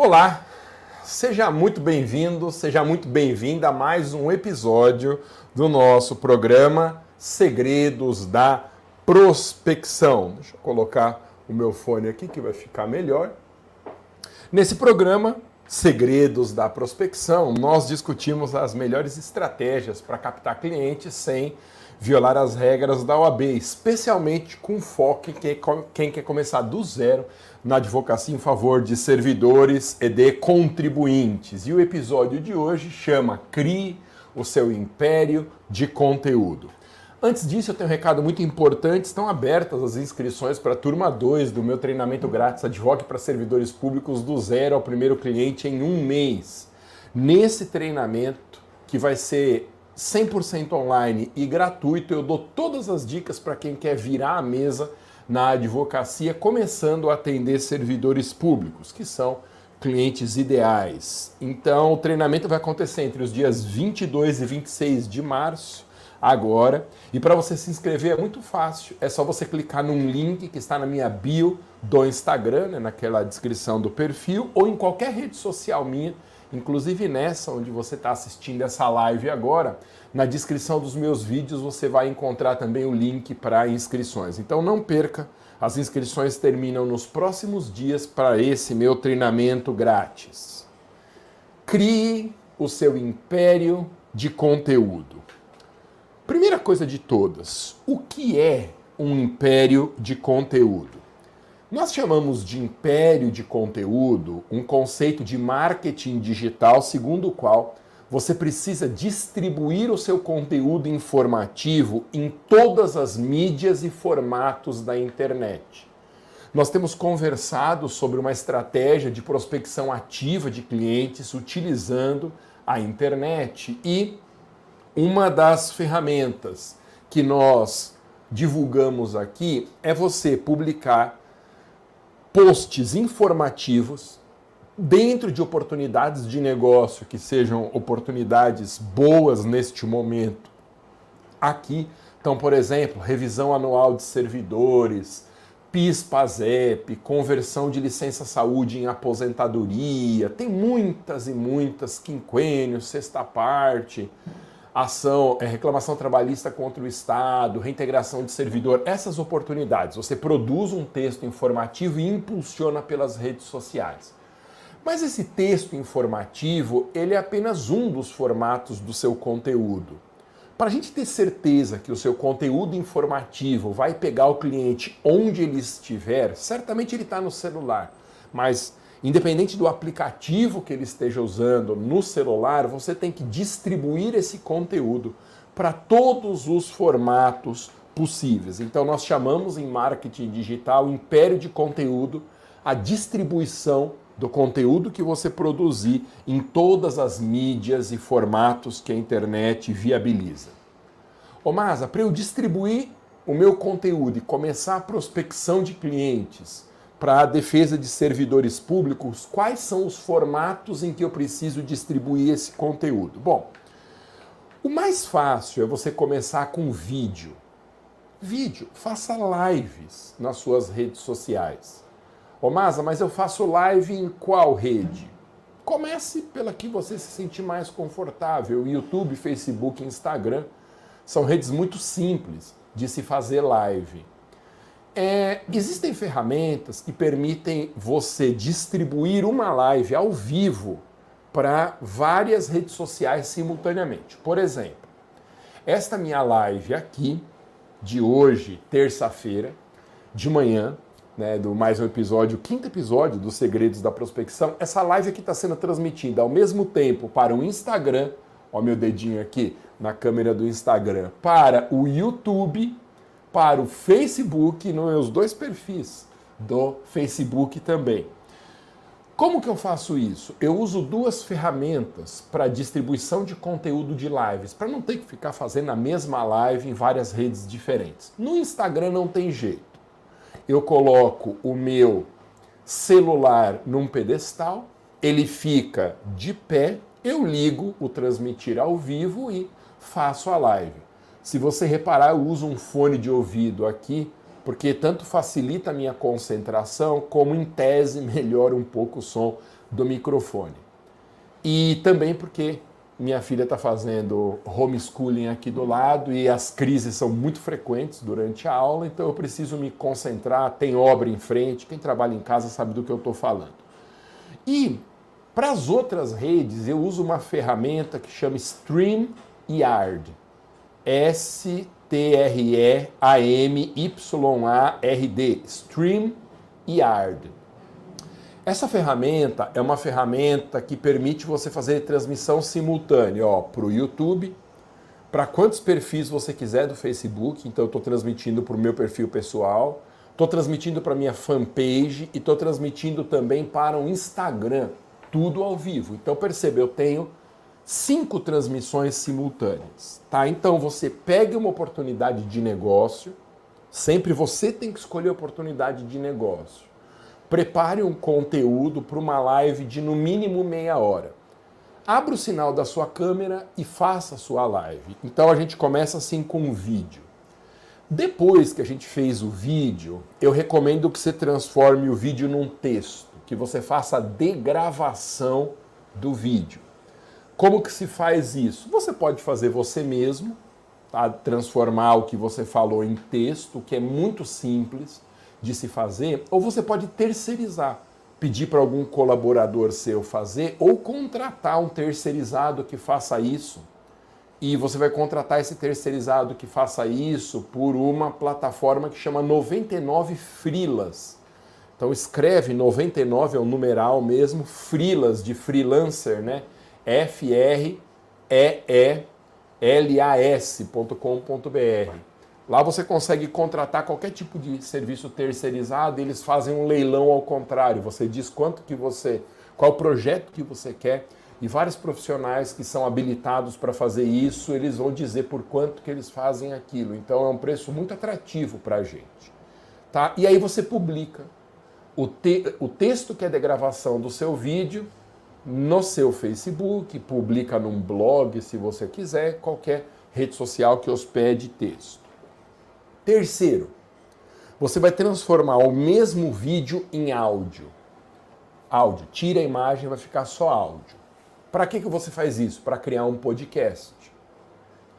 Olá, seja muito bem-vindo, seja muito bem-vinda a mais um episódio do nosso programa Segredos da Prospecção. Deixa eu colocar o meu fone aqui que vai ficar melhor. Nesse programa Segredos da Prospecção, nós discutimos as melhores estratégias para captar clientes sem violar as regras da OAB, especialmente com foco em quem quer começar do zero na advocacia em favor de servidores e de contribuintes. E o episódio de hoje chama Crie o seu império de conteúdo. Antes disso, eu tenho um recado muito importante. Estão abertas as inscrições para a turma 2 do meu treinamento grátis Advoque para servidores públicos do zero ao primeiro cliente em um mês. Nesse treinamento, que vai ser 100% online e gratuito, eu dou todas as dicas para quem quer virar a mesa na advocacia, começando a atender servidores públicos, que são clientes ideais. Então, o treinamento vai acontecer entre os dias 22 e 26 de março, agora. E para você se inscrever é muito fácil, é só você clicar num link que está na minha bio do Instagram, né, naquela descrição do perfil, ou em qualquer rede social minha, inclusive nessa onde você está assistindo essa live agora. Na descrição dos meus vídeos você vai encontrar também o link para inscrições. Então não perca, as inscrições terminam nos próximos dias para esse meu treinamento grátis. Crie o seu império de conteúdo. Primeira coisa de todas, o que é um império de conteúdo? Nós chamamos de império de conteúdo um conceito de marketing digital segundo o qual você precisa distribuir o seu conteúdo informativo em todas as mídias e formatos da internet. Nós temos conversado sobre uma estratégia de prospecção ativa de clientes utilizando a internet e uma das ferramentas que nós divulgamos aqui é você publicar posts informativos dentro de oportunidades de negócio que sejam oportunidades boas neste momento, aqui. Então, por exemplo, revisão anual de servidores, PIS-PASEP, conversão de licença saúde em aposentadoria, tem muitas e muitas, quinquênios, sexta parte, ação, é, reclamação trabalhista contra o Estado, reintegração de servidor, essas oportunidades. Você produz um texto informativo e impulsiona pelas redes sociais. Mas esse texto informativo, ele é apenas um dos formatos do seu conteúdo. Para a gente ter certeza que o seu conteúdo informativo vai pegar o cliente onde ele estiver, certamente ele está no celular, mas independente do aplicativo que ele esteja usando no celular, você tem que distribuir esse conteúdo para todos os formatos possíveis. Então nós chamamos em marketing digital império de conteúdo a distribuição do conteúdo que você produzir em todas as mídias e formatos que a internet viabiliza. Ô Masa, para eu distribuir o meu conteúdo e começar a prospecção de clientes para a defesa de servidores públicos, quais são os formatos em que eu preciso distribuir esse conteúdo? Bom, o mais fácil é você começar com vídeo. Vídeo, faça lives nas suas redes sociais. Ô Masa, mas eu faço live em qual rede? Comece pela que você se sentir mais confortável. YouTube, Facebook, Instagram são redes muito simples de se fazer live. É, existem ferramentas que permitem você distribuir uma live ao vivo para várias redes sociais simultaneamente. Por exemplo, esta minha live aqui, de hoje, terça-feira, de manhã, né, do mais um episódio, quinto episódio dos Segredos da Prospecção. Essa live aqui está sendo transmitida ao mesmo tempo para o Instagram, ó meu dedinho aqui na câmera do Instagram, para o YouTube, para o Facebook, nos dois perfis do Facebook também. Como que eu faço isso? Eu uso duas ferramentas para distribuição de conteúdo de lives, para não ter que ficar fazendo a mesma live em várias redes diferentes. No Instagram não tem jeito eu coloco o meu celular num pedestal, ele fica de pé, eu ligo o transmitir ao vivo e faço a live. Se você reparar, eu uso um fone de ouvido aqui, porque tanto facilita a minha concentração, como em tese melhora um pouco o som do microfone. E também porque minha filha está fazendo homeschooling aqui do lado e as crises são muito frequentes durante a aula, então eu preciso me concentrar, tem obra em frente, quem trabalha em casa sabe do que eu estou falando. E para as outras redes eu uso uma ferramenta que chama StreamYard. S-T-R-E-A-M-Y-A-R-D. StreamYard. Essa ferramenta é uma ferramenta que permite você fazer transmissão simultânea para o YouTube, para quantos perfis você quiser do Facebook. Então, eu estou transmitindo para o meu perfil pessoal, estou transmitindo para a minha fanpage e estou transmitindo também para o Instagram, tudo ao vivo. Então, perceba, eu tenho cinco transmissões simultâneas. Tá? Então, você pega uma oportunidade de negócio, sempre você tem que escolher a oportunidade de negócio prepare um conteúdo para uma live de no mínimo meia hora. Abra o sinal da sua câmera e faça a sua live. Então a gente começa assim com um vídeo. Depois que a gente fez o vídeo, eu recomendo que você transforme o vídeo num texto, que você faça a degravação do vídeo. Como que se faz isso? Você pode fazer você mesmo, tá? transformar o que você falou em texto, que é muito simples de se fazer, ou você pode terceirizar, pedir para algum colaborador seu fazer, ou contratar um terceirizado que faça isso. E você vai contratar esse terceirizado que faça isso por uma plataforma que chama 99 Frilas. Então escreve 99 é o numeral mesmo, Frilas de freelancer, né? F R E E L A S.com.br. Lá você consegue contratar qualquer tipo de serviço terceirizado, eles fazem um leilão ao contrário. Você diz quanto que você, qual projeto que você quer, e vários profissionais que são habilitados para fazer isso, eles vão dizer por quanto que eles fazem aquilo. Então é um preço muito atrativo para a gente. Tá? E aí você publica o, te o texto que é de gravação do seu vídeo no seu Facebook, publica num blog, se você quiser, qualquer rede social que hospede texto. Terceiro, você vai transformar o mesmo vídeo em áudio. Áudio, tira a imagem, vai ficar só áudio. Para que, que você faz isso? Para criar um podcast.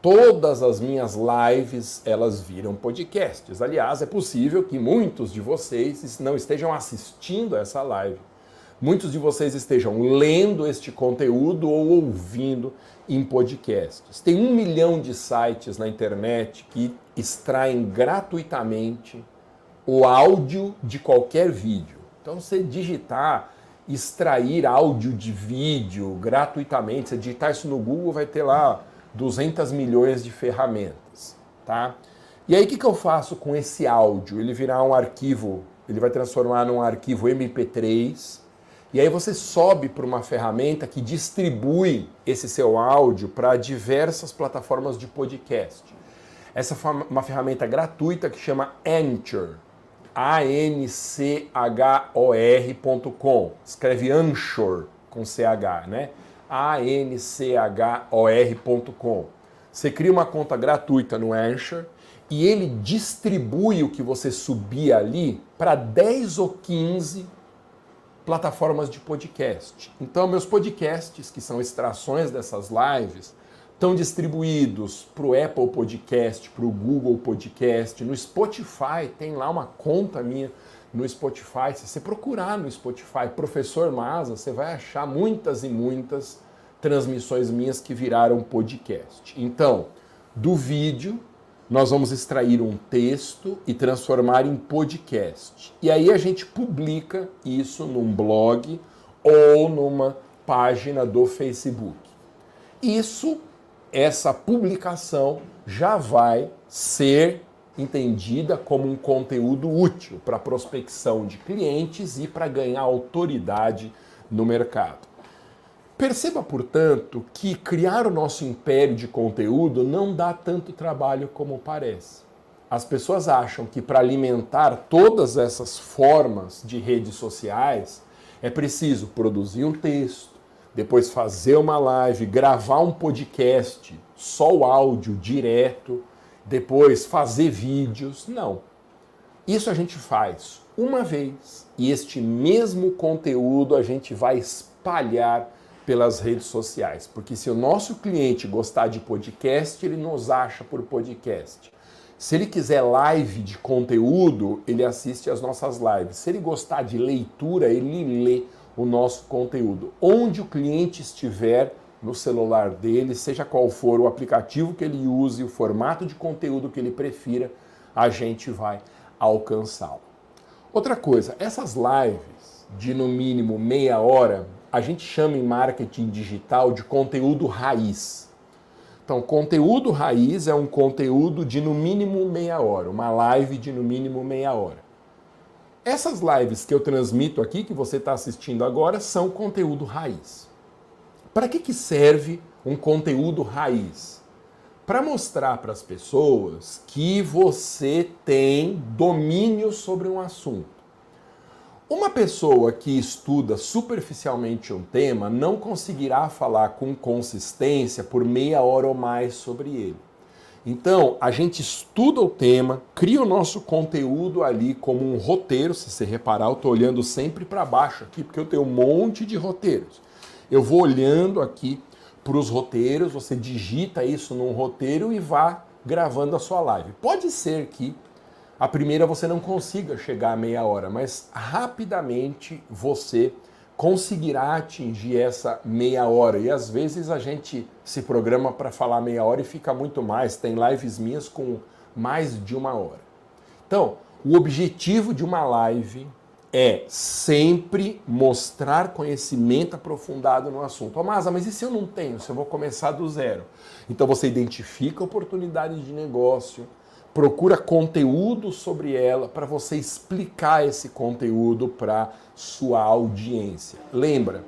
Todas as minhas lives, elas viram podcasts. Aliás, é possível que muitos de vocês não estejam assistindo essa live. Muitos de vocês estejam lendo este conteúdo ou ouvindo em podcasts. Tem um milhão de sites na internet que extraem gratuitamente o áudio de qualquer vídeo. Então, você digitar extrair áudio de vídeo gratuitamente, você digitar isso no Google, vai ter lá 200 milhões de ferramentas, tá? E aí, o que, que eu faço com esse áudio? Ele virá um arquivo, ele vai transformar num arquivo MP3, e aí você sobe para uma ferramenta que distribui esse seu áudio para diversas plataformas de podcast. Essa é uma ferramenta gratuita que chama Anchor. A-N-C-H-O-R.com. Escreve Anchor com C-H, né? A-N-C-H-O-R.com. Você cria uma conta gratuita no Anchor e ele distribui o que você subir ali para 10 ou 15 plataformas de podcast. Então, meus podcasts, que são extrações dessas lives, estão distribuídos para o Apple Podcast, para o Google Podcast, no Spotify, tem lá uma conta minha no Spotify. Se você procurar no Spotify Professor Maza, você vai achar muitas e muitas transmissões minhas que viraram podcast. Então, do vídeo nós vamos extrair um texto e transformar em podcast. E aí a gente publica isso num blog ou numa página do Facebook. Isso, essa publicação já vai ser entendida como um conteúdo útil para prospecção de clientes e para ganhar autoridade no mercado. Perceba, portanto, que criar o nosso império de conteúdo não dá tanto trabalho como parece. As pessoas acham que para alimentar todas essas formas de redes sociais é preciso produzir um texto, depois fazer uma live, gravar um podcast, só o áudio direto, depois fazer vídeos. Não. Isso a gente faz uma vez e este mesmo conteúdo a gente vai espalhar pelas redes sociais, porque se o nosso cliente gostar de podcast, ele nos acha por podcast. Se ele quiser live de conteúdo, ele assiste as nossas lives. Se ele gostar de leitura, ele lê o nosso conteúdo. Onde o cliente estiver no celular dele, seja qual for o aplicativo que ele use, o formato de conteúdo que ele prefira, a gente vai alcançá-lo. Outra coisa, essas lives de no mínimo meia hora, a gente chama em marketing digital de conteúdo raiz. Então, conteúdo raiz é um conteúdo de no mínimo meia hora, uma live de no mínimo meia hora. Essas lives que eu transmito aqui, que você está assistindo agora, são conteúdo raiz. Para que, que serve um conteúdo raiz? Para mostrar para as pessoas que você tem domínio sobre um assunto. Uma pessoa que estuda superficialmente um tema não conseguirá falar com consistência por meia hora ou mais sobre ele. Então, a gente estuda o tema, cria o nosso conteúdo ali como um roteiro. Se você reparar, eu estou olhando sempre para baixo aqui, porque eu tenho um monte de roteiros. Eu vou olhando aqui para os roteiros, você digita isso num roteiro e vá gravando a sua live. Pode ser que a primeira você não consiga chegar a meia hora, mas rapidamente você conseguirá atingir essa meia hora. E às vezes a gente se programa para falar meia hora e fica muito mais. Tem lives minhas com mais de uma hora. Então, o objetivo de uma live é sempre mostrar conhecimento aprofundado no assunto. Oh, Masa, mas e se eu não tenho? Se eu vou começar do zero? Então você identifica oportunidade de negócio, procura conteúdo sobre ela para você explicar esse conteúdo para sua audiência. Lembra,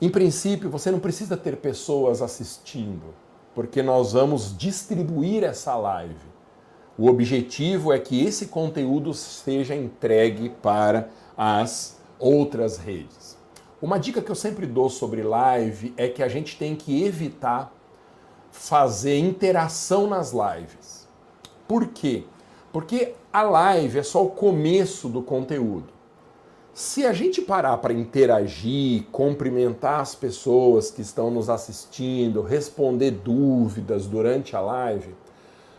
em princípio, você não precisa ter pessoas assistindo, porque nós vamos distribuir essa live. O objetivo é que esse conteúdo seja entregue para as outras redes. Uma dica que eu sempre dou sobre live é que a gente tem que evitar fazer interação nas lives. Por quê? Porque a live é só o começo do conteúdo. Se a gente parar para interagir, cumprimentar as pessoas que estão nos assistindo, responder dúvidas durante a live,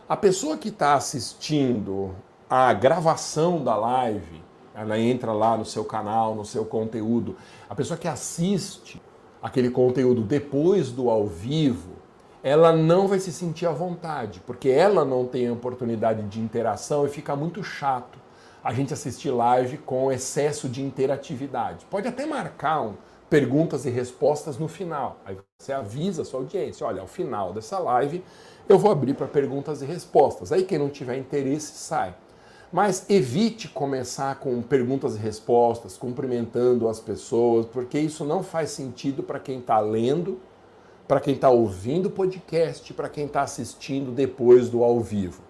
a pessoa que está assistindo a gravação da live, ela entra lá no seu canal, no seu conteúdo. A pessoa que assiste aquele conteúdo depois do ao vivo, ela não vai se sentir à vontade, porque ela não tem oportunidade de interação e fica muito chato a gente assistir live com excesso de interatividade. Pode até marcar um, perguntas e respostas no final. Aí você avisa a sua audiência, olha, ao final dessa live eu vou abrir para perguntas e respostas. Aí quem não tiver interesse sai. Mas evite começar com perguntas e respostas, cumprimentando as pessoas, porque isso não faz sentido para quem está lendo para quem está ouvindo o podcast, para quem está assistindo depois do ao vivo.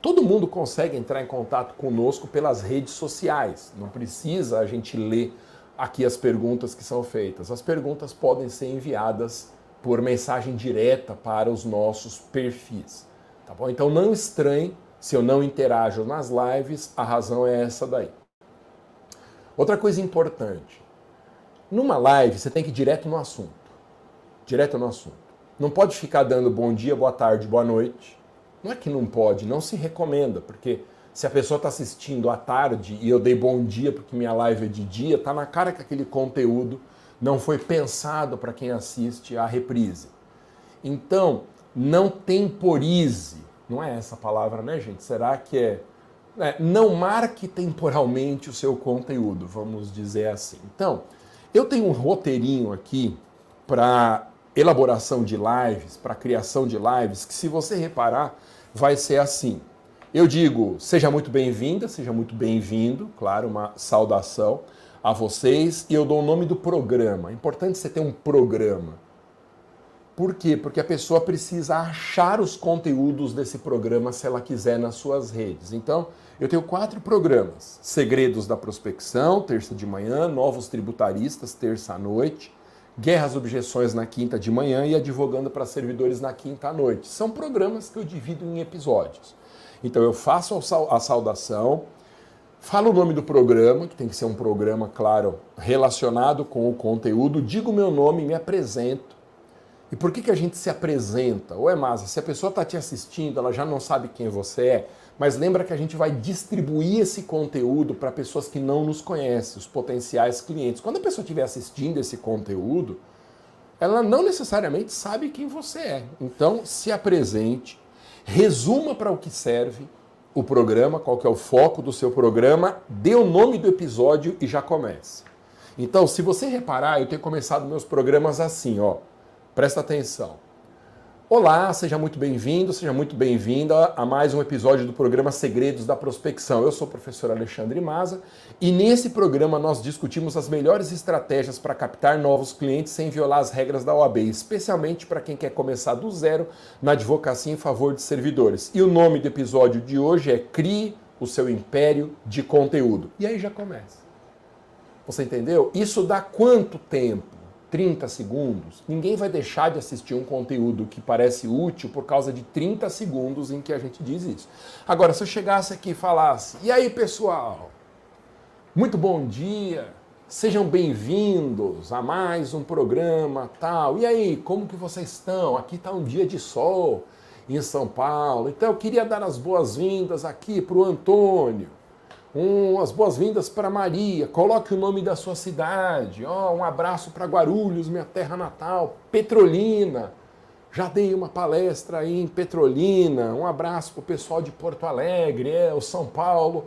Todo mundo consegue entrar em contato conosco pelas redes sociais. Não precisa a gente ler aqui as perguntas que são feitas. As perguntas podem ser enviadas por mensagem direta para os nossos perfis. Tá bom? Então não estranhe se eu não interajo nas lives, a razão é essa daí. Outra coisa importante. Numa live, você tem que ir direto no assunto direto no assunto. Não pode ficar dando bom dia, boa tarde, boa noite. Não é que não pode, não se recomenda, porque se a pessoa está assistindo à tarde e eu dei bom dia porque minha live é de dia, tá na cara que aquele conteúdo não foi pensado para quem assiste a reprise. Então, não temporize. Não é essa palavra, né, gente? Será que é, é não marque temporalmente o seu conteúdo, vamos dizer assim. Então, eu tenho um roteirinho aqui para elaboração de lives, para criação de lives, que se você reparar, vai ser assim. Eu digo, seja muito bem-vinda, seja muito bem-vindo, claro, uma saudação a vocês, e eu dou o nome do programa. É importante você ter um programa. Por quê? Porque a pessoa precisa achar os conteúdos desse programa se ela quiser nas suas redes. Então, eu tenho quatro programas: Segredos da Prospecção, terça de manhã, Novos Tributaristas, terça à noite, Guerras Objeções na quinta de manhã e Advogando para Servidores na quinta à noite. São programas que eu divido em episódios. Então eu faço a saudação, Fala o nome do programa, que tem que ser um programa, claro, relacionado com o conteúdo. Digo meu nome, me apresento. E por que, que a gente se apresenta? Ou é se a pessoa está te assistindo, ela já não sabe quem você é, mas lembra que a gente vai distribuir esse conteúdo para pessoas que não nos conhecem, os potenciais clientes. Quando a pessoa estiver assistindo esse conteúdo, ela não necessariamente sabe quem você é. Então, se apresente, resuma para o que serve o programa, qual que é o foco do seu programa, dê o nome do episódio e já comece. Então, se você reparar, eu tenho começado meus programas assim, ó. Presta atenção. Olá, seja muito bem-vindo, seja muito bem-vinda a mais um episódio do programa Segredos da Prospecção. Eu sou o professor Alexandre Maza e nesse programa nós discutimos as melhores estratégias para captar novos clientes sem violar as regras da OAB, especialmente para quem quer começar do zero na advocacia em favor de servidores. E o nome do episódio de hoje é Crie o seu império de conteúdo. E aí já começa. Você entendeu? Isso dá quanto tempo? 30 segundos, ninguém vai deixar de assistir um conteúdo que parece útil por causa de 30 segundos em que a gente diz isso. Agora, se eu chegasse aqui e falasse: "E aí, pessoal? Muito bom dia. Sejam bem-vindos a mais um programa tal. E aí, como que vocês estão? Aqui está um dia de sol em São Paulo. Então, eu queria dar as boas-vindas aqui para o Antônio um, as boas-vindas para Maria, coloque o nome da sua cidade, oh, um abraço para Guarulhos, minha terra natal, Petrolina, já dei uma palestra aí em Petrolina, um abraço para o pessoal de Porto Alegre, é, o São Paulo.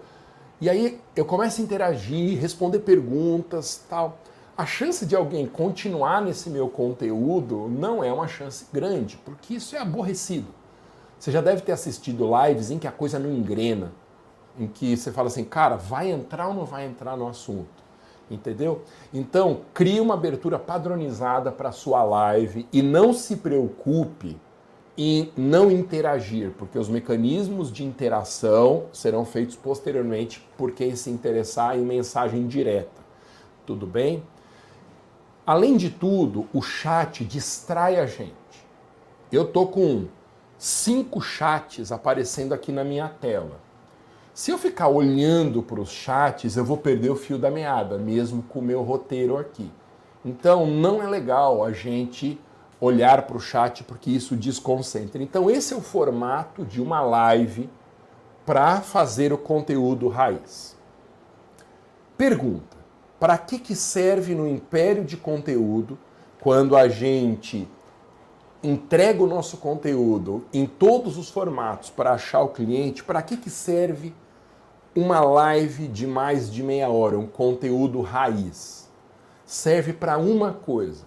E aí eu começo a interagir, responder perguntas tal. A chance de alguém continuar nesse meu conteúdo não é uma chance grande, porque isso é aborrecido. Você já deve ter assistido lives em que a coisa não engrena em que você fala assim, cara, vai entrar ou não vai entrar no assunto? Entendeu? Então, crie uma abertura padronizada para sua live e não se preocupe em não interagir, porque os mecanismos de interação serão feitos posteriormente por quem se interessar em mensagem direta. Tudo bem? Além de tudo, o chat distrai a gente. Eu tô com cinco chats aparecendo aqui na minha tela. Se eu ficar olhando para os chats, eu vou perder o fio da meada, mesmo com o meu roteiro aqui. Então, não é legal a gente olhar para o chat porque isso desconcentra. Então, esse é o formato de uma live para fazer o conteúdo raiz. Pergunta: para que, que serve no império de conteúdo quando a gente entrega o nosso conteúdo em todos os formatos para achar o cliente? Para que, que serve uma live de mais de meia hora, um conteúdo raiz, serve para uma coisa: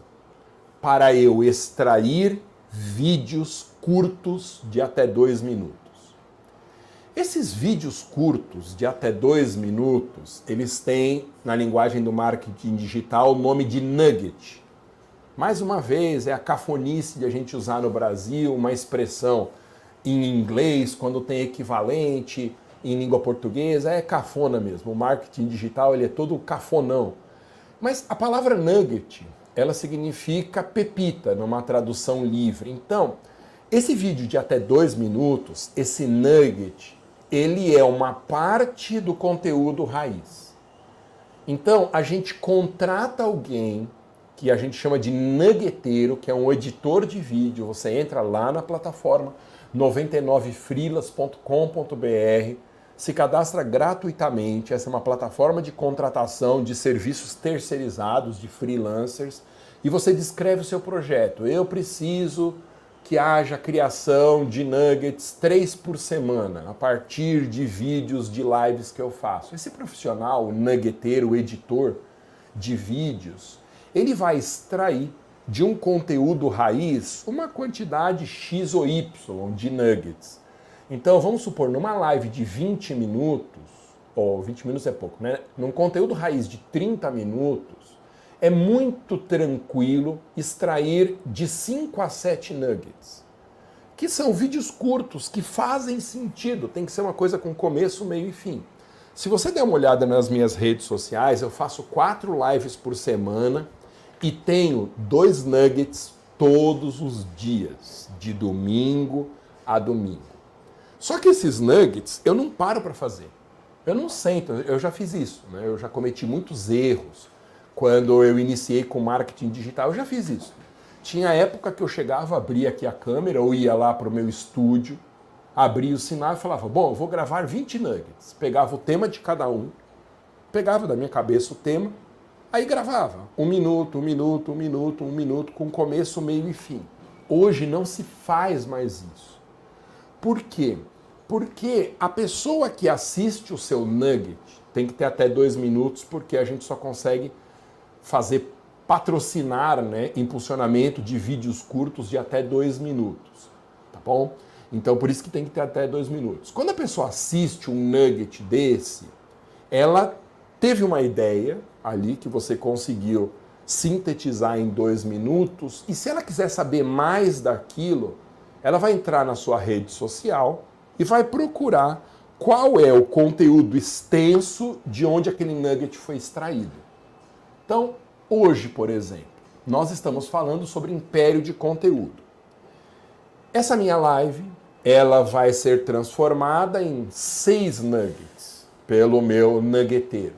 para eu extrair vídeos curtos de até dois minutos. Esses vídeos curtos de até dois minutos, eles têm, na linguagem do marketing digital, o nome de nugget. Mais uma vez, é a cafonice de a gente usar no Brasil uma expressão em inglês quando tem equivalente em língua portuguesa é cafona mesmo. O marketing digital ele é todo cafonão. Mas a palavra nugget, ela significa pepita numa tradução livre. Então, esse vídeo de até dois minutos, esse nugget, ele é uma parte do conteúdo raiz. Então, a gente contrata alguém que a gente chama de nuggeteiro, que é um editor de vídeo. Você entra lá na plataforma 99frilas.com.br se cadastra gratuitamente. Essa é uma plataforma de contratação de serviços terceirizados, de freelancers, e você descreve o seu projeto. Eu preciso que haja criação de nuggets três por semana, a partir de vídeos de lives que eu faço. Esse profissional, o nuggeteiro, o editor de vídeos, ele vai extrair de um conteúdo raiz uma quantidade X ou Y de nuggets. Então, vamos supor, numa live de 20 minutos, ou 20 minutos é pouco, né? Num conteúdo raiz de 30 minutos, é muito tranquilo extrair de 5 a 7 nuggets. Que são vídeos curtos, que fazem sentido. Tem que ser uma coisa com começo, meio e fim. Se você der uma olhada nas minhas redes sociais, eu faço quatro lives por semana e tenho dois nuggets todos os dias, de domingo a domingo. Só que esses nuggets eu não paro para fazer. Eu não sento, eu já fiz isso, né? eu já cometi muitos erros quando eu iniciei com marketing digital, eu já fiz isso. Tinha época que eu chegava, abria aqui a câmera, ou ia lá para o meu estúdio, abria o sinal e falava: Bom, eu vou gravar 20 nuggets. Pegava o tema de cada um, pegava da minha cabeça o tema, aí gravava. Um minuto, um minuto, um minuto, um minuto, com começo, meio e fim. Hoje não se faz mais isso. Por quê? Porque a pessoa que assiste o seu nugget tem que ter até dois minutos, porque a gente só consegue fazer patrocinar, né, impulsionamento de vídeos curtos de até dois minutos, tá bom? Então por isso que tem que ter até dois minutos. Quando a pessoa assiste um nugget desse, ela teve uma ideia ali que você conseguiu sintetizar em dois minutos, e se ela quiser saber mais daquilo, ela vai entrar na sua rede social e vai procurar qual é o conteúdo extenso de onde aquele nugget foi extraído. Então, hoje, por exemplo, nós estamos falando sobre império de conteúdo. Essa minha live, ela vai ser transformada em seis nuggets pelo meu nuggeteiro.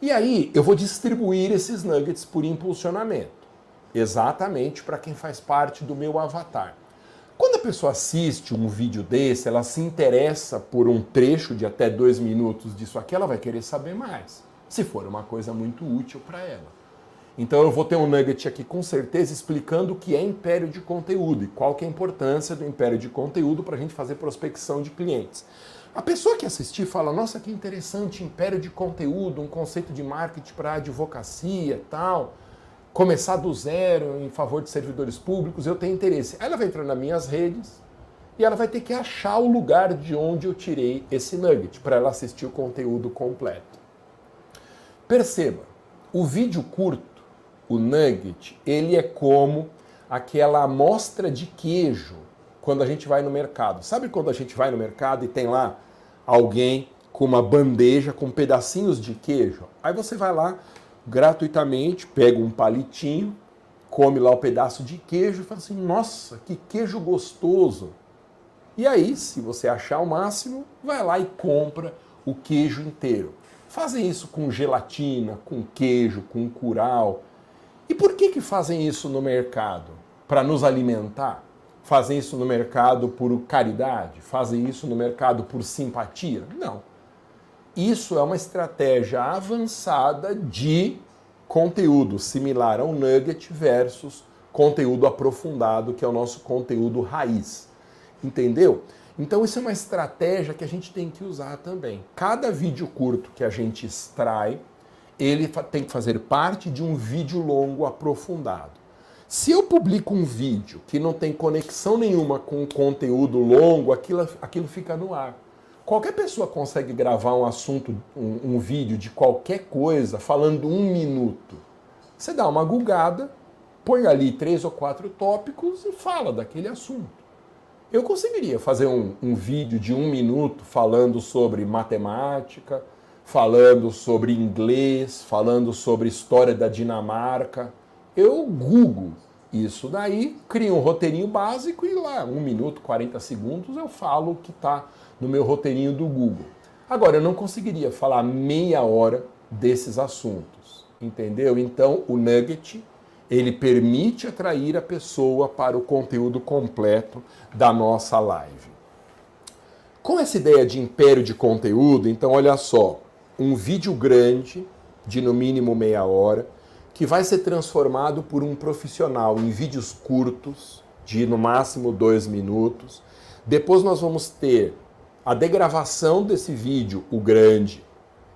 E aí, eu vou distribuir esses nuggets por impulsionamento, exatamente para quem faz parte do meu avatar. Quando a pessoa assiste um vídeo desse, ela se interessa por um trecho de até dois minutos disso aqui, ela vai querer saber mais, se for uma coisa muito útil para ela. Então eu vou ter um nugget aqui com certeza explicando o que é império de conteúdo e qual que é a importância do império de conteúdo para a gente fazer prospecção de clientes. A pessoa que assistir fala, nossa, que interessante, império de conteúdo, um conceito de marketing para advocacia tal começar do zero em favor de servidores públicos, eu tenho interesse. Ela vai entrar nas minhas redes e ela vai ter que achar o lugar de onde eu tirei esse nugget para ela assistir o conteúdo completo. Perceba, o vídeo curto, o nugget, ele é como aquela amostra de queijo quando a gente vai no mercado. Sabe quando a gente vai no mercado e tem lá alguém com uma bandeja com pedacinhos de queijo? Aí você vai lá, gratuitamente, pega um palitinho, come lá o um pedaço de queijo e fala assim: nossa, que queijo gostoso! E aí, se você achar o máximo, vai lá e compra o queijo inteiro. Fazem isso com gelatina, com queijo, com curau. E por que, que fazem isso no mercado? Para nos alimentar? Fazem isso no mercado por caridade? Fazem isso no mercado por simpatia? Não isso é uma estratégia avançada de conteúdo similar ao nugget versus conteúdo aprofundado, que é o nosso conteúdo raiz. Entendeu? Então isso é uma estratégia que a gente tem que usar também. Cada vídeo curto que a gente extrai, ele tem que fazer parte de um vídeo longo aprofundado. Se eu publico um vídeo que não tem conexão nenhuma com o conteúdo longo, aquilo, aquilo fica no ar. Qualquer pessoa consegue gravar um assunto, um, um, vídeo de qualquer coisa falando um minuto. Você dá uma gulgada, põe ali três ou quatro tópicos e fala daquele assunto. Eu conseguiria fazer um, um vídeo de um minuto falando sobre matemática, falando sobre inglês, falando sobre história da Dinamarca. Eu google isso daí, crio um roteirinho básico e lá, um minuto, 40 segundos, eu falo o que está no meu roteirinho do Google. Agora, eu não conseguiria falar meia hora desses assuntos, entendeu? Então, o Nugget, ele permite atrair a pessoa para o conteúdo completo da nossa live. Com essa ideia de império de conteúdo, então olha só, um vídeo grande, de no mínimo meia hora, que vai ser transformado por um profissional em vídeos curtos, de no máximo dois minutos. Depois nós vamos ter a degravação desse vídeo, o grande,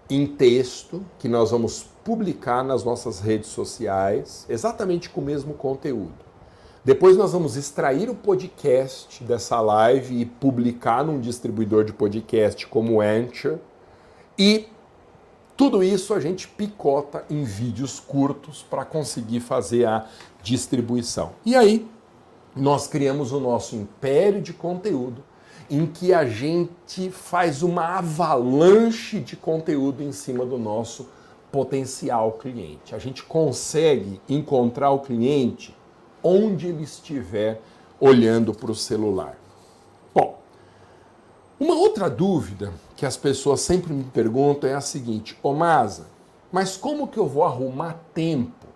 em texto, que nós vamos publicar nas nossas redes sociais, exatamente com o mesmo conteúdo. Depois nós vamos extrair o podcast dessa live e publicar num distribuidor de podcast como o Anchor. E tudo isso a gente picota em vídeos curtos para conseguir fazer a distribuição. E aí nós criamos o nosso império de conteúdo em que a gente faz uma avalanche de conteúdo em cima do nosso potencial cliente. A gente consegue encontrar o cliente onde ele estiver olhando para o celular. Bom, uma outra dúvida que as pessoas sempre me perguntam é a seguinte: Ô Masa, mas como que eu vou arrumar tempo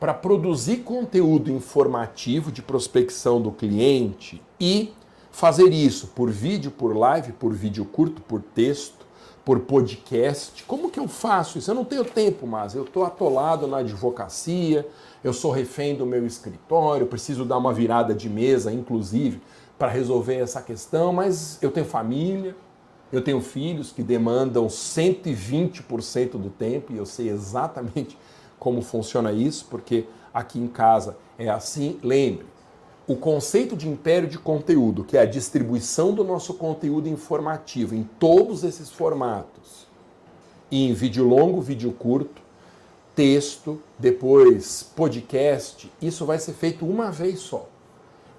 para produzir conteúdo informativo de prospecção do cliente e fazer isso por vídeo, por live, por vídeo curto, por texto, por podcast? Como que eu faço isso? Eu não tenho tempo, mas eu estou atolado na advocacia, eu sou refém do meu escritório, preciso dar uma virada de mesa, inclusive, para resolver essa questão, mas eu tenho família, eu tenho filhos que demandam 120% do tempo e eu sei exatamente como funciona isso, porque aqui em casa é assim. Lembre, o conceito de império de conteúdo, que é a distribuição do nosso conteúdo informativo em todos esses formatos, em vídeo longo, vídeo curto, texto, depois podcast, isso vai ser feito uma vez só.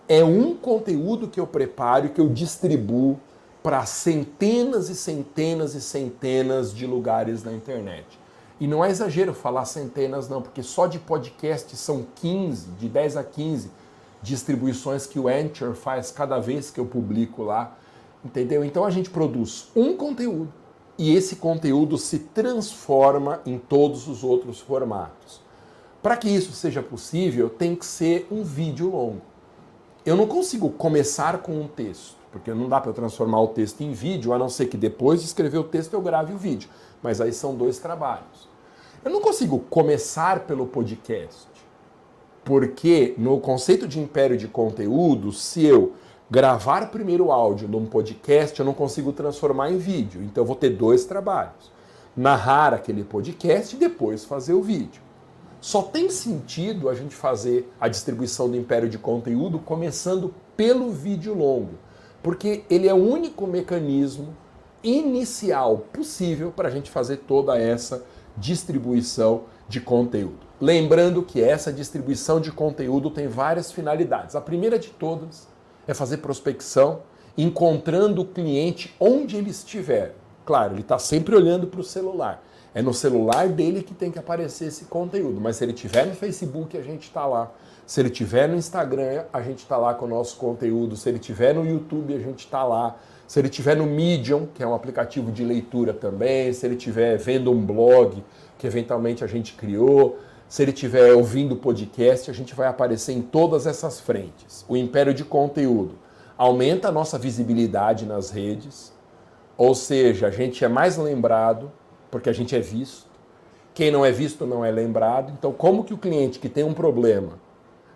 É um conteúdo que eu preparo que eu distribuo para centenas e centenas e centenas de lugares na internet. E não é exagero falar centenas, não, porque só de podcast são 15, de 10 a 15 distribuições que o Anchor faz cada vez que eu publico lá. Entendeu? Então a gente produz um conteúdo e esse conteúdo se transforma em todos os outros formatos. Para que isso seja possível, tem que ser um vídeo longo. Eu não consigo começar com um texto porque não dá para transformar o texto em vídeo, a não ser que depois de escrever o texto eu grave o vídeo. Mas aí são dois trabalhos. Eu não consigo começar pelo podcast, porque no conceito de império de conteúdo, se eu gravar primeiro o áudio num podcast, eu não consigo transformar em vídeo. Então eu vou ter dois trabalhos: narrar aquele podcast e depois fazer o vídeo. Só tem sentido a gente fazer a distribuição do império de conteúdo começando pelo vídeo longo porque ele é o único mecanismo inicial possível para a gente fazer toda essa distribuição de conteúdo. Lembrando que essa distribuição de conteúdo tem várias finalidades. A primeira de todas é fazer prospecção, encontrando o cliente onde ele estiver. Claro, ele está sempre olhando para o celular. É no celular dele que tem que aparecer esse conteúdo. Mas se ele estiver no Facebook, a gente está lá. Se ele tiver no Instagram, a gente está lá com o nosso conteúdo. Se ele tiver no YouTube, a gente está lá. Se ele tiver no Medium, que é um aplicativo de leitura também, se ele tiver vendo um blog que eventualmente a gente criou, se ele estiver ouvindo podcast, a gente vai aparecer em todas essas frentes. O império de conteúdo aumenta a nossa visibilidade nas redes, ou seja, a gente é mais lembrado porque a gente é visto. Quem não é visto não é lembrado. Então, como que o cliente que tem um problema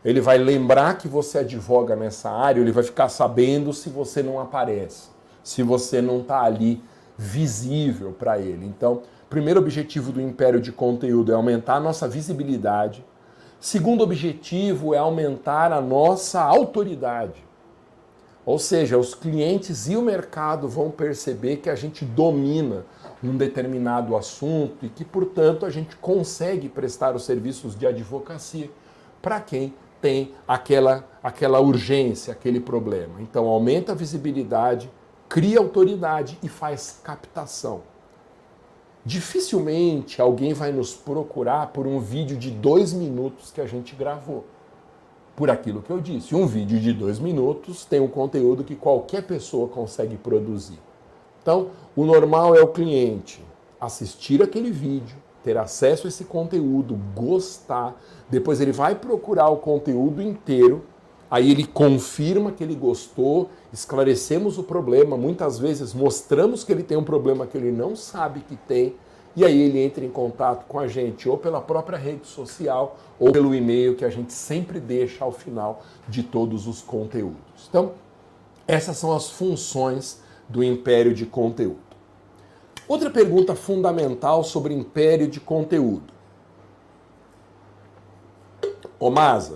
ele vai lembrar que você advoga nessa área, ele vai ficar sabendo se você não aparece, se você não está ali visível para ele. Então, primeiro objetivo do império de conteúdo é aumentar a nossa visibilidade. Segundo objetivo é aumentar a nossa autoridade. Ou seja, os clientes e o mercado vão perceber que a gente domina um determinado assunto e que, portanto, a gente consegue prestar os serviços de advocacia para quem tem aquela, aquela urgência, aquele problema. Então aumenta a visibilidade, cria autoridade e faz captação. Dificilmente alguém vai nos procurar por um vídeo de dois minutos que a gente gravou. Por aquilo que eu disse, um vídeo de dois minutos tem um conteúdo que qualquer pessoa consegue produzir. Então, o normal é o cliente assistir aquele vídeo, ter acesso a esse conteúdo, gostar, depois ele vai procurar o conteúdo inteiro, aí ele confirma que ele gostou, esclarecemos o problema, muitas vezes mostramos que ele tem um problema que ele não sabe que tem, e aí ele entra em contato com a gente, ou pela própria rede social, ou pelo e-mail que a gente sempre deixa ao final de todos os conteúdos. Então, essas são as funções do império de conteúdo. Outra pergunta fundamental sobre império de conteúdo. Ô Masa,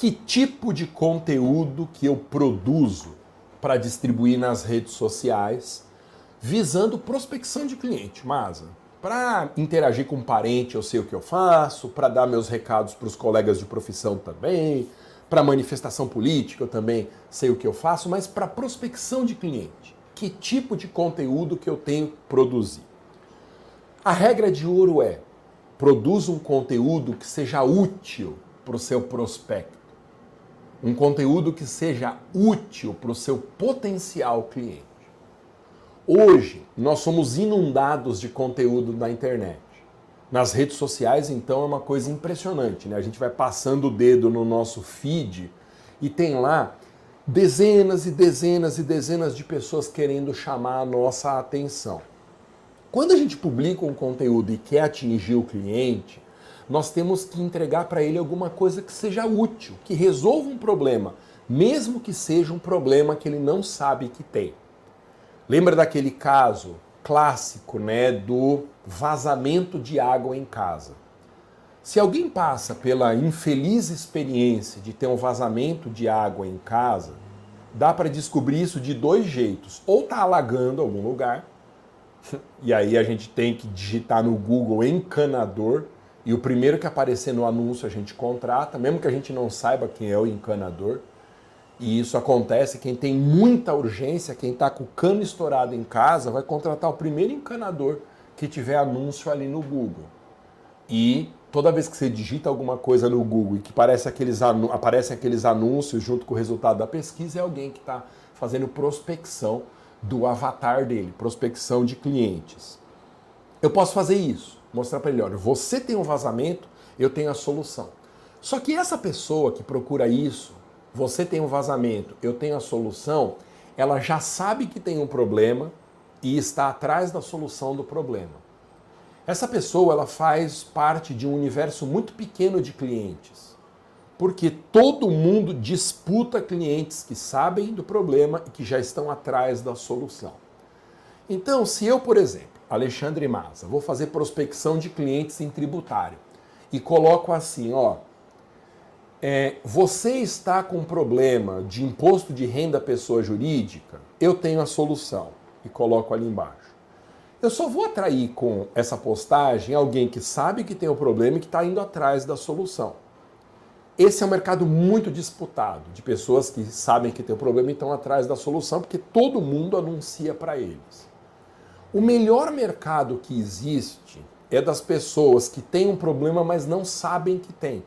que tipo de conteúdo que eu produzo para distribuir nas redes sociais visando prospecção de cliente, Masa? Para interagir com um parente, eu sei o que eu faço, para dar meus recados para os colegas de profissão também, para manifestação política eu também sei o que eu faço, mas para prospecção de cliente, que tipo de conteúdo que eu tenho que produzir? A regra de ouro é produza um conteúdo que seja útil para o seu prospecto. Um conteúdo que seja útil para o seu potencial cliente. Hoje, nós somos inundados de conteúdo na internet. Nas redes sociais, então, é uma coisa impressionante, né? A gente vai passando o dedo no nosso feed e tem lá dezenas e dezenas e dezenas de pessoas querendo chamar a nossa atenção. Quando a gente publica um conteúdo e quer atingir o cliente, nós temos que entregar para ele alguma coisa que seja útil, que resolva um problema, mesmo que seja um problema que ele não sabe que tem. Lembra daquele caso clássico, né, do vazamento de água em casa? Se alguém passa pela infeliz experiência de ter um vazamento de água em casa, dá para descobrir isso de dois jeitos. Ou está alagando algum lugar, e aí a gente tem que digitar no Google encanador, e o primeiro que aparecer no anúncio a gente contrata, mesmo que a gente não saiba quem é o encanador. E isso acontece quem tem muita urgência, quem está com o cano estourado em casa, vai contratar o primeiro encanador que tiver anúncio ali no Google. E toda vez que você digita alguma coisa no Google e que parece aqueles aparecem aqueles anúncios junto com o resultado da pesquisa, é alguém que está fazendo prospecção do avatar dele, prospecção de clientes. Eu posso fazer isso, mostrar para ele, olha, você tem um vazamento, eu tenho a solução. Só que essa pessoa que procura isso, você tem um vazamento, eu tenho a solução, ela já sabe que tem um problema e está atrás da solução do problema. Essa pessoa ela faz parte de um universo muito pequeno de clientes, porque todo mundo disputa clientes que sabem do problema e que já estão atrás da solução. Então, se eu, por exemplo, Alexandre Maza, vou fazer prospecção de clientes em tributário e coloco assim, ó, é, você está com problema de imposto de renda pessoa jurídica, eu tenho a solução e coloco ali embaixo. Eu só vou atrair com essa postagem alguém que sabe que tem o problema e que está indo atrás da solução. Esse é um mercado muito disputado, de pessoas que sabem que tem o problema e estão atrás da solução, porque todo mundo anuncia para eles. O melhor mercado que existe é das pessoas que têm um problema, mas não sabem que tem.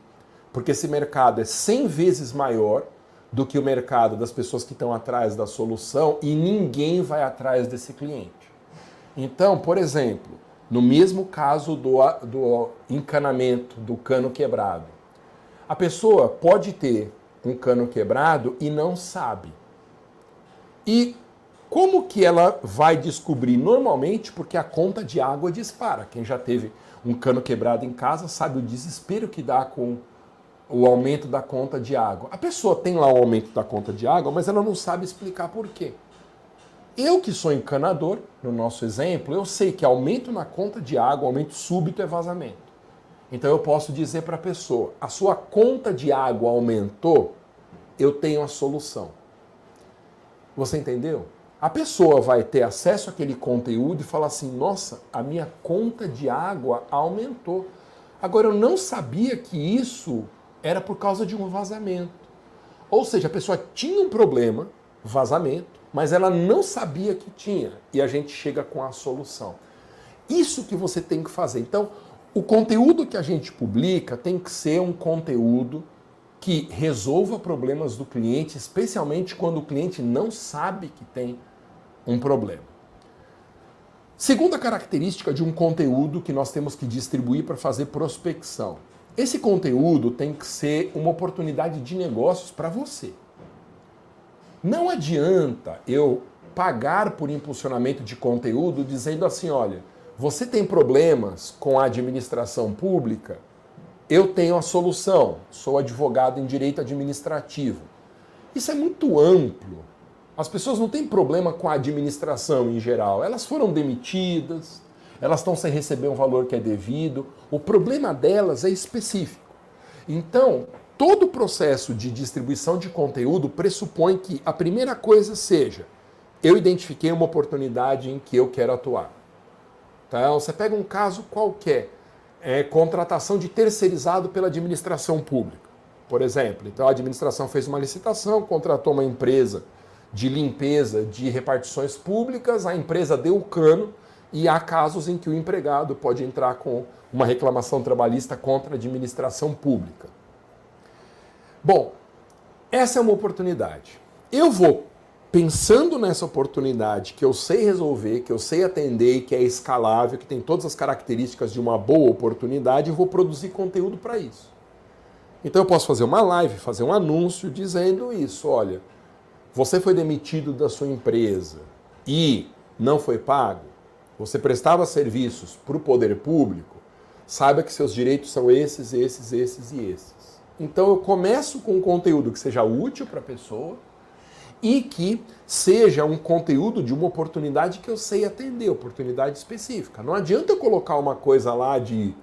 Porque esse mercado é 100 vezes maior do que o mercado das pessoas que estão atrás da solução e ninguém vai atrás desse cliente. Então, por exemplo, no mesmo caso do, do encanamento do cano quebrado, a pessoa pode ter um cano quebrado e não sabe. E como que ela vai descobrir? Normalmente porque a conta de água dispara. Quem já teve um cano quebrado em casa sabe o desespero que dá com o aumento da conta de água. A pessoa tem lá o aumento da conta de água, mas ela não sabe explicar por quê. Eu que sou encanador, no nosso exemplo, eu sei que aumento na conta de água, aumento súbito é vazamento. Então eu posso dizer para a pessoa: a sua conta de água aumentou, eu tenho a solução. Você entendeu? A pessoa vai ter acesso àquele conteúdo e falar assim: nossa, a minha conta de água aumentou. Agora eu não sabia que isso era por causa de um vazamento. Ou seja, a pessoa tinha um problema, vazamento, mas ela não sabia que tinha e a gente chega com a solução. Isso que você tem que fazer. Então, o conteúdo que a gente publica tem que ser um conteúdo que resolva problemas do cliente, especialmente quando o cliente não sabe que tem um problema. Segunda característica de um conteúdo que nós temos que distribuir para fazer prospecção. Esse conteúdo tem que ser uma oportunidade de negócios para você. Não adianta eu pagar por impulsionamento de conteúdo dizendo assim: olha, você tem problemas com a administração pública? Eu tenho a solução. Sou advogado em direito administrativo. Isso é muito amplo. As pessoas não têm problema com a administração em geral. Elas foram demitidas, elas estão sem receber um valor que é devido. O problema delas é específico. Então, todo o processo de distribuição de conteúdo pressupõe que a primeira coisa seja eu identifiquei uma oportunidade em que eu quero atuar. Então, você pega um caso qualquer, é contratação de terceirizado pela administração pública, por exemplo. Então, a administração fez uma licitação, contratou uma empresa de limpeza de repartições públicas, a empresa deu o cano e há casos em que o empregado pode entrar com uma reclamação trabalhista contra a administração pública. Bom, essa é uma oportunidade. Eu vou pensando nessa oportunidade que eu sei resolver, que eu sei atender, que é escalável, que tem todas as características de uma boa oportunidade, eu vou produzir conteúdo para isso. Então eu posso fazer uma live, fazer um anúncio dizendo isso, olha, você foi demitido da sua empresa e não foi pago, você prestava serviços para o poder público, saiba que seus direitos são esses, esses, esses e esses. Então eu começo com um conteúdo que seja útil para a pessoa e que seja um conteúdo de uma oportunidade que eu sei atender, oportunidade específica. Não adianta eu colocar uma coisa lá de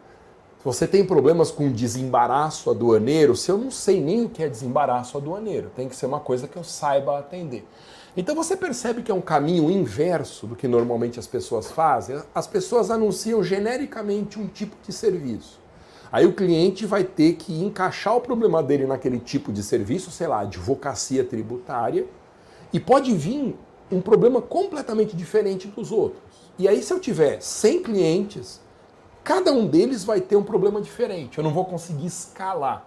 você tem problemas com desembaraço aduaneiro, se eu não sei nem o que é desembaraço aduaneiro, tem que ser uma coisa que eu saiba atender. Então você percebe que é um caminho inverso do que normalmente as pessoas fazem. As pessoas anunciam genericamente um tipo de serviço. Aí o cliente vai ter que encaixar o problema dele naquele tipo de serviço, sei lá, advocacia tributária, e pode vir um problema completamente diferente dos outros. E aí, se eu tiver 100 clientes, cada um deles vai ter um problema diferente. Eu não vou conseguir escalar.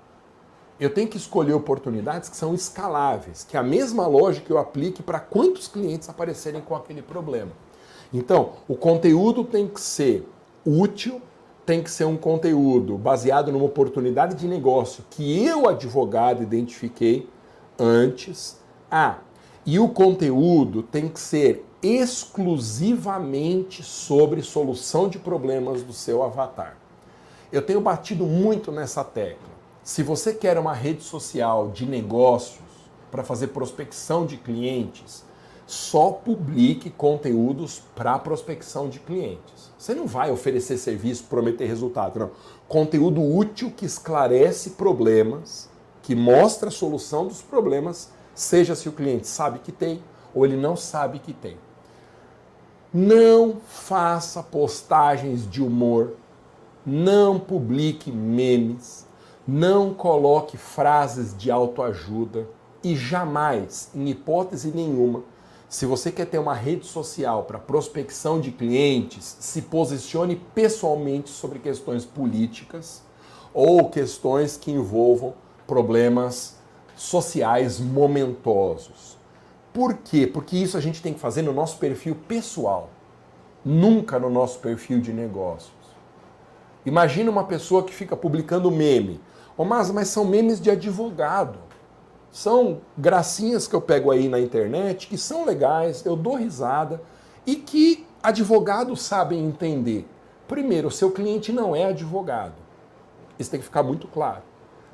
Eu tenho que escolher oportunidades que são escaláveis, que a mesma lógica eu aplique para quantos clientes aparecerem com aquele problema. Então, o conteúdo tem que ser útil, tem que ser um conteúdo baseado numa oportunidade de negócio que eu, advogado, identifiquei antes. Ah, e o conteúdo tem que ser exclusivamente sobre solução de problemas do seu avatar. Eu tenho batido muito nessa tecla. Se você quer uma rede social de negócios para fazer prospecção de clientes, só publique conteúdos para prospecção de clientes. Você não vai oferecer serviço, prometer resultado, não. Conteúdo útil que esclarece problemas, que mostra a solução dos problemas seja se o cliente sabe que tem ou ele não sabe que tem. Não faça postagens de humor, não publique memes, não coloque frases de autoajuda. E jamais, em hipótese nenhuma, se você quer ter uma rede social para prospecção de clientes, se posicione pessoalmente sobre questões políticas ou questões que envolvam problemas sociais momentosos. Por quê? Porque isso a gente tem que fazer no nosso perfil pessoal, nunca no nosso perfil de negócios. Imagina uma pessoa que fica publicando meme. Oh, mas, mas são memes de advogado. São gracinhas que eu pego aí na internet que são legais, eu dou risada e que advogados sabem entender. Primeiro, o seu cliente não é advogado. Isso tem que ficar muito claro.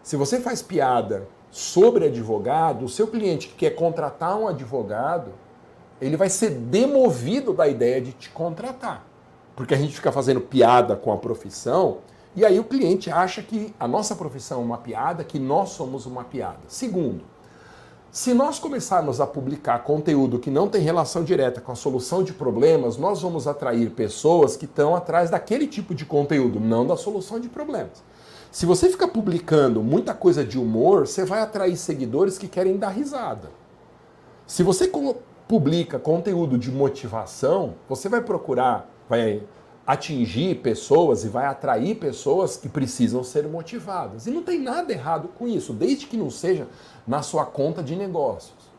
Se você faz piada sobre advogado, o seu cliente que quer contratar um advogado, ele vai ser demovido da ideia de te contratar. Porque a gente fica fazendo piada com a profissão e aí o cliente acha que a nossa profissão é uma piada, que nós somos uma piada. Segundo, se nós começarmos a publicar conteúdo que não tem relação direta com a solução de problemas, nós vamos atrair pessoas que estão atrás daquele tipo de conteúdo, não da solução de problemas. Se você ficar publicando muita coisa de humor, você vai atrair seguidores que querem dar risada. Se você publica conteúdo de motivação, você vai procurar, vai atingir pessoas e vai atrair pessoas que precisam ser motivadas. E não tem nada errado com isso, desde que não seja na sua conta de negócios.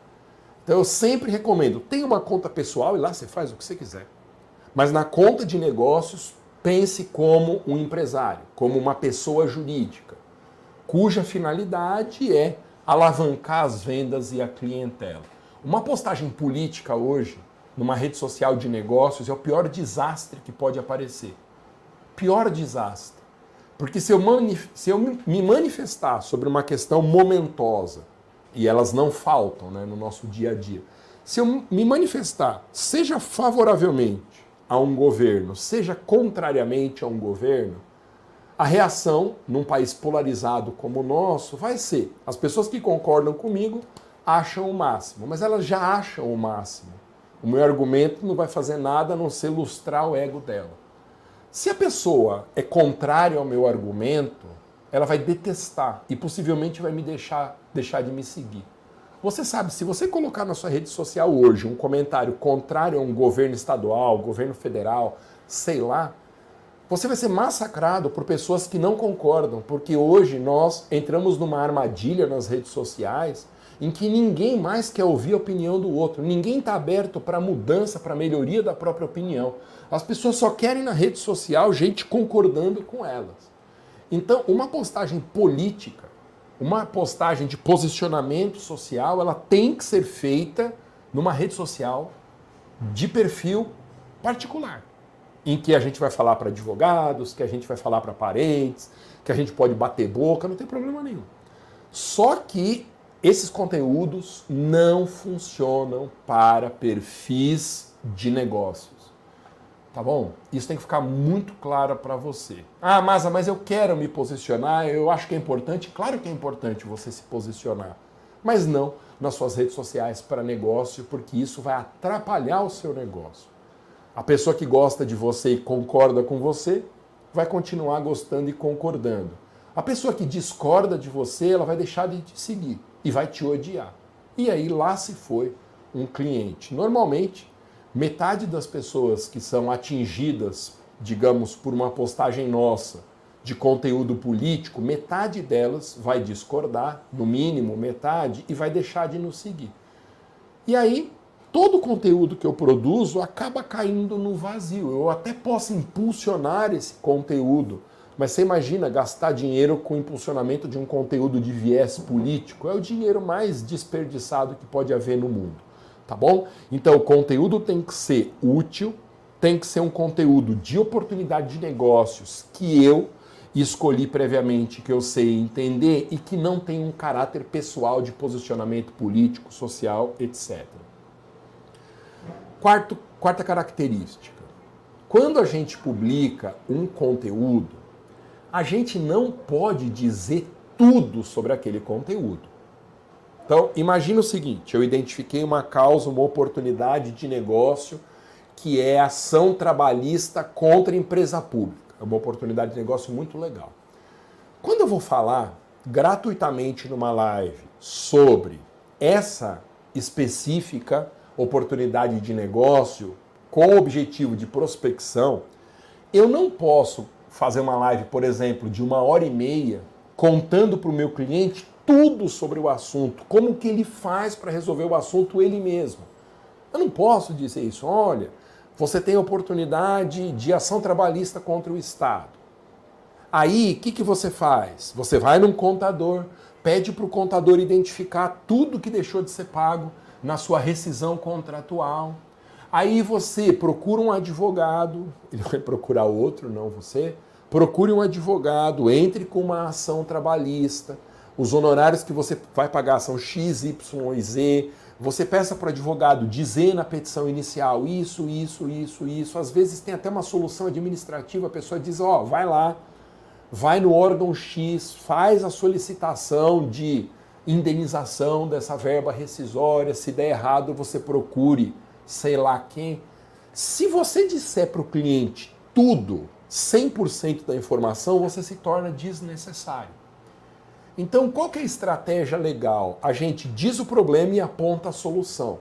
Então eu sempre recomendo, tenha uma conta pessoal e lá você faz o que você quiser. Mas na conta de negócios, pense como um empresário, como uma pessoa jurídica, cuja finalidade é alavancar as vendas e a clientela. Uma postagem política hoje, numa rede social de negócios, é o pior desastre que pode aparecer. Pior desastre. Porque se eu, se eu me manifestar sobre uma questão momentosa, e elas não faltam né, no nosso dia a dia, se eu me manifestar, seja favoravelmente a um governo, seja contrariamente a um governo, a reação num país polarizado como o nosso vai ser: as pessoas que concordam comigo acham o máximo, mas elas já acham o máximo. O meu argumento não vai fazer nada a não ser lustrar o ego dela. Se a pessoa é contrária ao meu argumento, ela vai detestar e possivelmente vai me deixar, deixar de me seguir. Você sabe, se você colocar na sua rede social hoje um comentário contrário a um governo estadual, governo federal, sei lá, você vai ser massacrado por pessoas que não concordam, porque hoje nós entramos numa armadilha nas redes sociais em que ninguém mais quer ouvir a opinião do outro, ninguém está aberto para mudança, para melhoria da própria opinião. As pessoas só querem na rede social gente concordando com elas. Então, uma postagem política, uma postagem de posicionamento social, ela tem que ser feita numa rede social de perfil particular, em que a gente vai falar para advogados, que a gente vai falar para parentes, que a gente pode bater boca, não tem problema nenhum. Só que esses conteúdos não funcionam para perfis de negócios. Tá bom? Isso tem que ficar muito claro para você. Ah, Masa, mas eu quero me posicionar, eu acho que é importante. Claro que é importante você se posicionar. Mas não nas suas redes sociais para negócio, porque isso vai atrapalhar o seu negócio. A pessoa que gosta de você e concorda com você vai continuar gostando e concordando. A pessoa que discorda de você, ela vai deixar de te seguir e vai te odiar. E aí lá se foi um cliente. Normalmente, metade das pessoas que são atingidas, digamos, por uma postagem nossa de conteúdo político, metade delas vai discordar, no mínimo metade, e vai deixar de nos seguir. E aí, todo o conteúdo que eu produzo acaba caindo no vazio. Eu até posso impulsionar esse conteúdo mas você imagina gastar dinheiro com impulsionamento de um conteúdo de viés político? É o dinheiro mais desperdiçado que pode haver no mundo, tá bom? Então o conteúdo tem que ser útil, tem que ser um conteúdo de oportunidade de negócios que eu escolhi previamente, que eu sei entender e que não tem um caráter pessoal de posicionamento político, social, etc. Quarto, quarta característica. Quando a gente publica um conteúdo, a gente não pode dizer tudo sobre aquele conteúdo. Então, imagina o seguinte: eu identifiquei uma causa, uma oportunidade de negócio que é ação trabalhista contra empresa pública. É uma oportunidade de negócio muito legal. Quando eu vou falar gratuitamente numa live sobre essa específica oportunidade de negócio com o objetivo de prospecção, eu não posso fazer uma live, por exemplo, de uma hora e meia, contando para o meu cliente tudo sobre o assunto, como que ele faz para resolver o assunto ele mesmo. Eu não posso dizer isso. Olha, você tem oportunidade de ação trabalhista contra o Estado. Aí, o que, que você faz? Você vai num contador, pede para o contador identificar tudo que deixou de ser pago na sua rescisão contratual. Aí você procura um advogado, ele vai procurar outro, não você. Procure um advogado, entre com uma ação trabalhista. Os honorários que você vai pagar são X, Y e Z. Você peça para o advogado dizer na petição inicial isso, isso, isso, isso. Às vezes tem até uma solução administrativa, a pessoa diz: Ó, oh, vai lá, vai no órgão X, faz a solicitação de indenização dessa verba rescisória. Se der errado, você procure sei lá quem. Se você disser para o cliente tudo, 100% da informação, você se torna desnecessário. Então, qual que é a estratégia legal? A gente diz o problema e aponta a solução.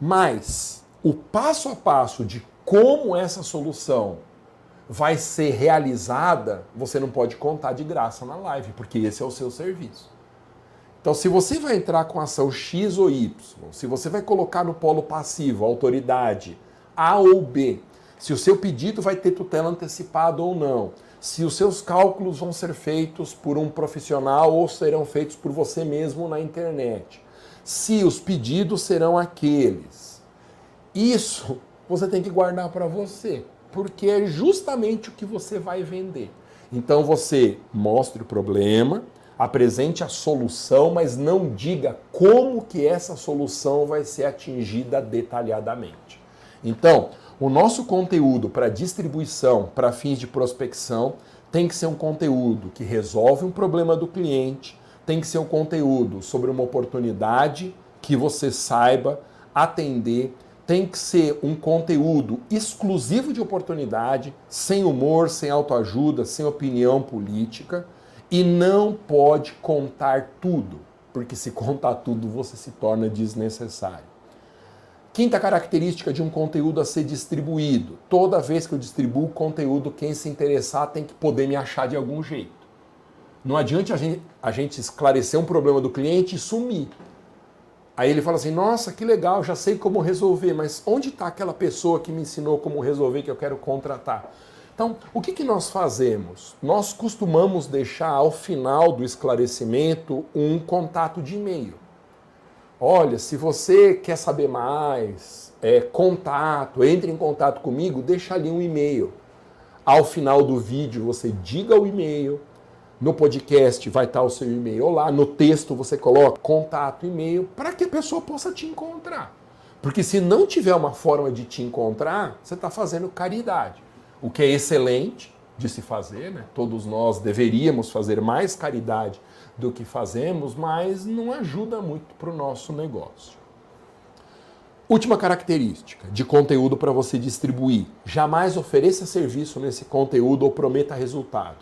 Mas o passo a passo de como essa solução vai ser realizada, você não pode contar de graça na live, porque esse é o seu serviço. Então, se você vai entrar com ação X ou Y, se você vai colocar no polo passivo autoridade A ou B, se o seu pedido vai ter tutela antecipada ou não, se os seus cálculos vão ser feitos por um profissional ou serão feitos por você mesmo na internet, se os pedidos serão aqueles. Isso você tem que guardar para você, porque é justamente o que você vai vender. Então você mostre o problema, apresente a solução, mas não diga como que essa solução vai ser atingida detalhadamente. Então, o nosso conteúdo para distribuição, para fins de prospecção, tem que ser um conteúdo que resolve um problema do cliente, tem que ser um conteúdo sobre uma oportunidade que você saiba atender, tem que ser um conteúdo exclusivo de oportunidade, sem humor, sem autoajuda, sem opinião política e não pode contar tudo, porque se contar tudo você se torna desnecessário. Quinta característica de um conteúdo a ser distribuído: toda vez que eu distribuo conteúdo, quem se interessar tem que poder me achar de algum jeito. Não adianta a gente, a gente esclarecer um problema do cliente e sumir. Aí ele fala assim: Nossa, que legal, já sei como resolver, mas onde está aquela pessoa que me ensinou como resolver que eu quero contratar? Então, o que, que nós fazemos? Nós costumamos deixar ao final do esclarecimento um contato de e-mail. Olha, se você quer saber mais, é, contato, entre em contato comigo, deixa ali um e-mail. Ao final do vídeo, você diga o e-mail. No podcast vai estar o seu e-mail lá. No texto você coloca contato, e-mail, para que a pessoa possa te encontrar. Porque se não tiver uma forma de te encontrar, você está fazendo caridade. O que é excelente de se fazer, né? Todos nós deveríamos fazer mais caridade do que fazemos, mas não ajuda muito para o nosso negócio. Última característica de conteúdo para você distribuir: jamais ofereça serviço nesse conteúdo ou prometa resultado.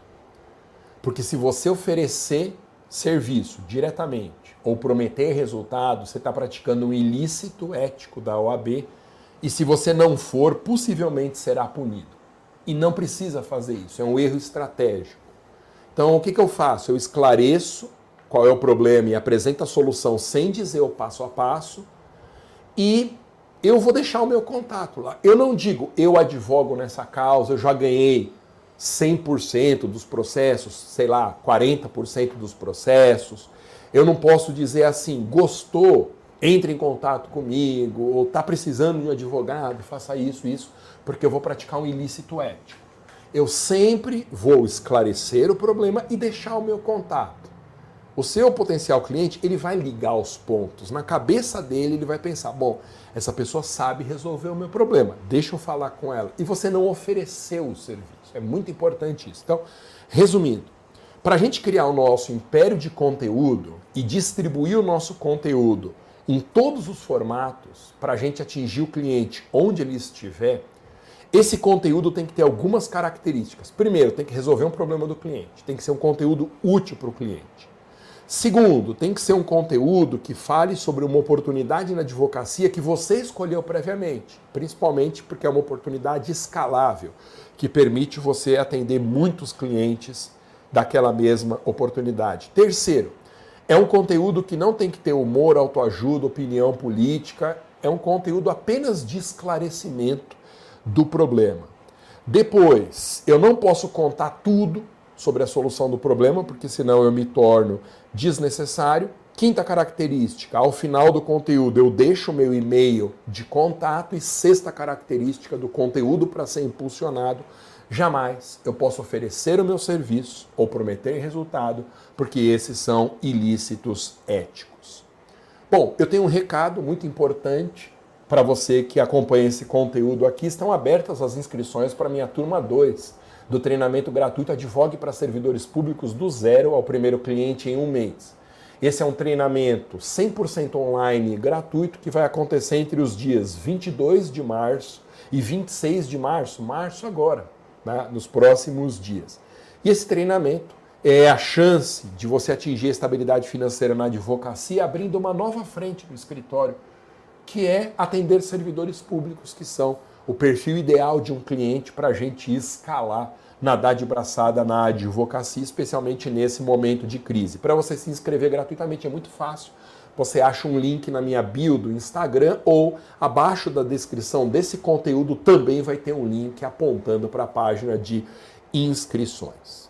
Porque se você oferecer serviço diretamente ou prometer resultado, você está praticando um ilícito ético da OAB e se você não for, possivelmente será punido. E não precisa fazer isso, é um erro estratégico. Então, o que, que eu faço? Eu esclareço qual é o problema e apresento a solução sem dizer o passo a passo e eu vou deixar o meu contato lá. Eu não digo, eu advogo nessa causa, eu já ganhei 100% dos processos, sei lá, 40% dos processos. Eu não posso dizer assim, gostou, entre em contato comigo, ou está precisando de um advogado, faça isso, isso, porque eu vou praticar um ilícito ético. Eu sempre vou esclarecer o problema e deixar o meu contato o seu potencial cliente ele vai ligar os pontos. Na cabeça dele, ele vai pensar: bom, essa pessoa sabe resolver o meu problema, deixa eu falar com ela. E você não ofereceu o serviço. É muito importante isso. Então, resumindo, para a gente criar o nosso império de conteúdo e distribuir o nosso conteúdo em todos os formatos, para a gente atingir o cliente onde ele estiver, esse conteúdo tem que ter algumas características. Primeiro, tem que resolver um problema do cliente, tem que ser um conteúdo útil para o cliente. Segundo, tem que ser um conteúdo que fale sobre uma oportunidade na advocacia que você escolheu previamente, principalmente porque é uma oportunidade escalável, que permite você atender muitos clientes daquela mesma oportunidade. Terceiro, é um conteúdo que não tem que ter humor, autoajuda, opinião política, é um conteúdo apenas de esclarecimento do problema. Depois, eu não posso contar tudo sobre a solução do problema, porque senão eu me torno desnecessário. Quinta característica, ao final do conteúdo eu deixo o meu e-mail de contato. E sexta característica do conteúdo para ser impulsionado, jamais eu posso oferecer o meu serviço ou prometer resultado, porque esses são ilícitos éticos. Bom, eu tenho um recado muito importante para você que acompanha esse conteúdo aqui. Estão abertas as inscrições para minha turma 2 do treinamento gratuito Advogue para servidores públicos do zero ao primeiro cliente em um mês. Esse é um treinamento 100% online gratuito que vai acontecer entre os dias 22 de março e 26 de março, março agora, né, nos próximos dias. E esse treinamento é a chance de você atingir a estabilidade financeira na advocacia, abrindo uma nova frente no escritório, que é atender servidores públicos, que são o perfil ideal de um cliente para a gente escalar, nadar de braçada na advocacia, especialmente nesse momento de crise. Para você se inscrever gratuitamente é muito fácil. Você acha um link na minha bio do Instagram ou abaixo da descrição desse conteúdo também vai ter um link apontando para a página de inscrições.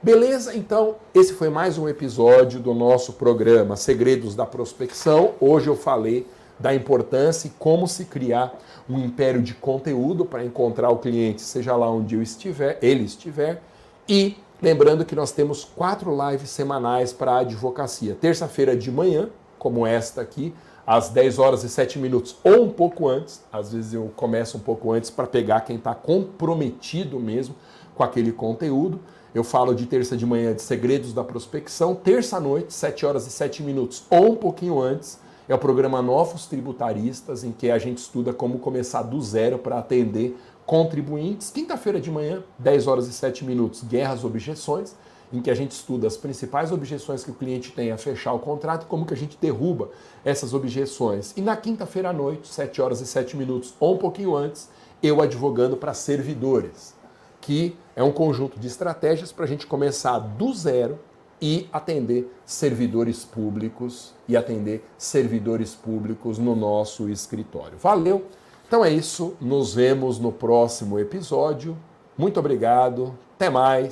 Beleza? Então, esse foi mais um episódio do nosso programa Segredos da Prospecção. Hoje eu falei da importância e como se criar um império de conteúdo para encontrar o cliente, seja lá onde eu estiver, ele estiver. E lembrando que nós temos quatro lives semanais para a advocacia. Terça-feira de manhã, como esta aqui, às 10 horas e 7 minutos ou um pouco antes. Às vezes eu começo um pouco antes para pegar quem está comprometido mesmo com aquele conteúdo. Eu falo de terça de manhã de segredos da prospecção, terça noite, 7 horas e 7 minutos ou um pouquinho antes é o programa Novos Tributaristas, em que a gente estuda como começar do zero para atender contribuintes. Quinta-feira de manhã, 10 horas e 7 minutos, Guerras Objeções, em que a gente estuda as principais objeções que o cliente tem a fechar o contrato como que a gente derruba essas objeções. E na quinta-feira à noite, 7 horas e 7 minutos, ou um pouquinho antes, eu advogando para servidores, que é um conjunto de estratégias para a gente começar do zero e atender servidores públicos e atender servidores públicos no nosso escritório. Valeu? Então é isso, nos vemos no próximo episódio. Muito obrigado, até mais.